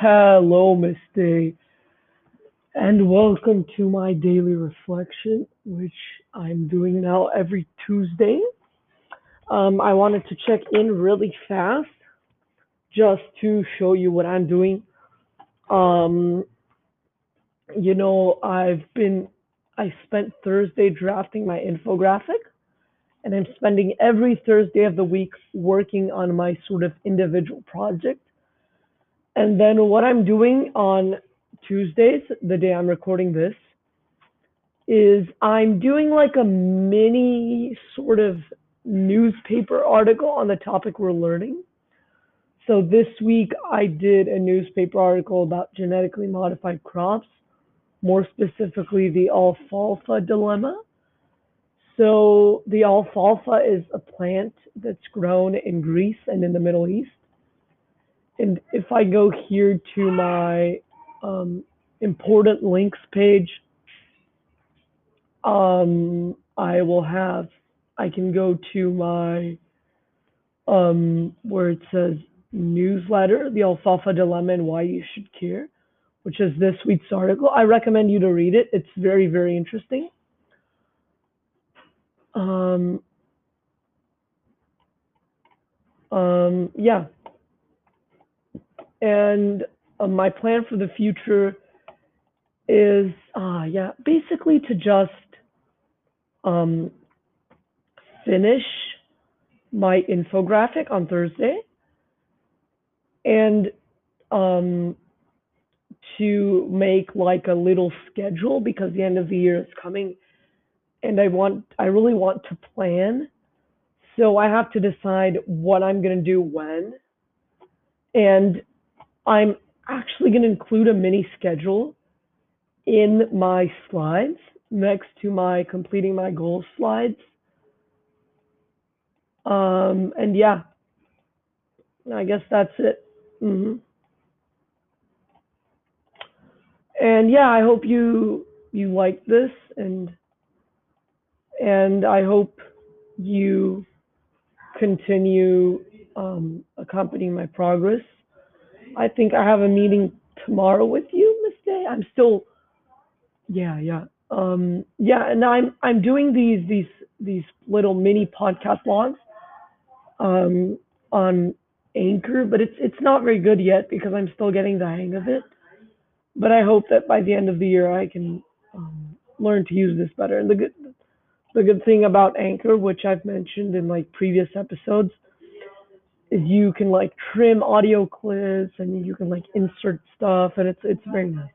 Hello, Miss Day, and welcome to my daily reflection, which I'm doing now every Tuesday. Um, I wanted to check in really fast just to show you what I'm doing. Um, you know, I've been, I spent Thursday drafting my infographic, and I'm spending every Thursday of the week working on my sort of individual project. And then what I'm doing on Tuesdays, the day I'm recording this, is I'm doing like a mini sort of newspaper article on the topic we're learning. So this week I did a newspaper article about genetically modified crops, more specifically the alfalfa dilemma. So the alfalfa is a plant that's grown in Greece and in the Middle East. And if I go here to my um, important links page, um, I will have, I can go to my, um, where it says newsletter, the alfalfa dilemma and why you should care, which is this week's article. I recommend you to read it. It's very, very interesting. Um, um, yeah. And uh, my plan for the future is, uh, yeah, basically to just um, finish my infographic on Thursday and um, to make like a little schedule because the end of the year is coming and I want, I really want to plan. So I have to decide what I'm going to do when. And I'm actually going to include a mini schedule in my slides next to my completing my goals slides. Um, and yeah, I guess that's it. hmm And yeah, I hope you you like this and and I hope you continue um, accompanying my progress. I think I have a meeting tomorrow with you, Miss Day. I'm still, yeah, yeah, um, yeah. And I'm I'm doing these these these little mini podcast logs um, on Anchor, but it's it's not very good yet because I'm still getting the hang of it. But I hope that by the end of the year I can um, learn to use this better. And the good the good thing about Anchor, which I've mentioned in like previous episodes, is you can like trim audio clips and you can like insert stuff and it's it's very nice.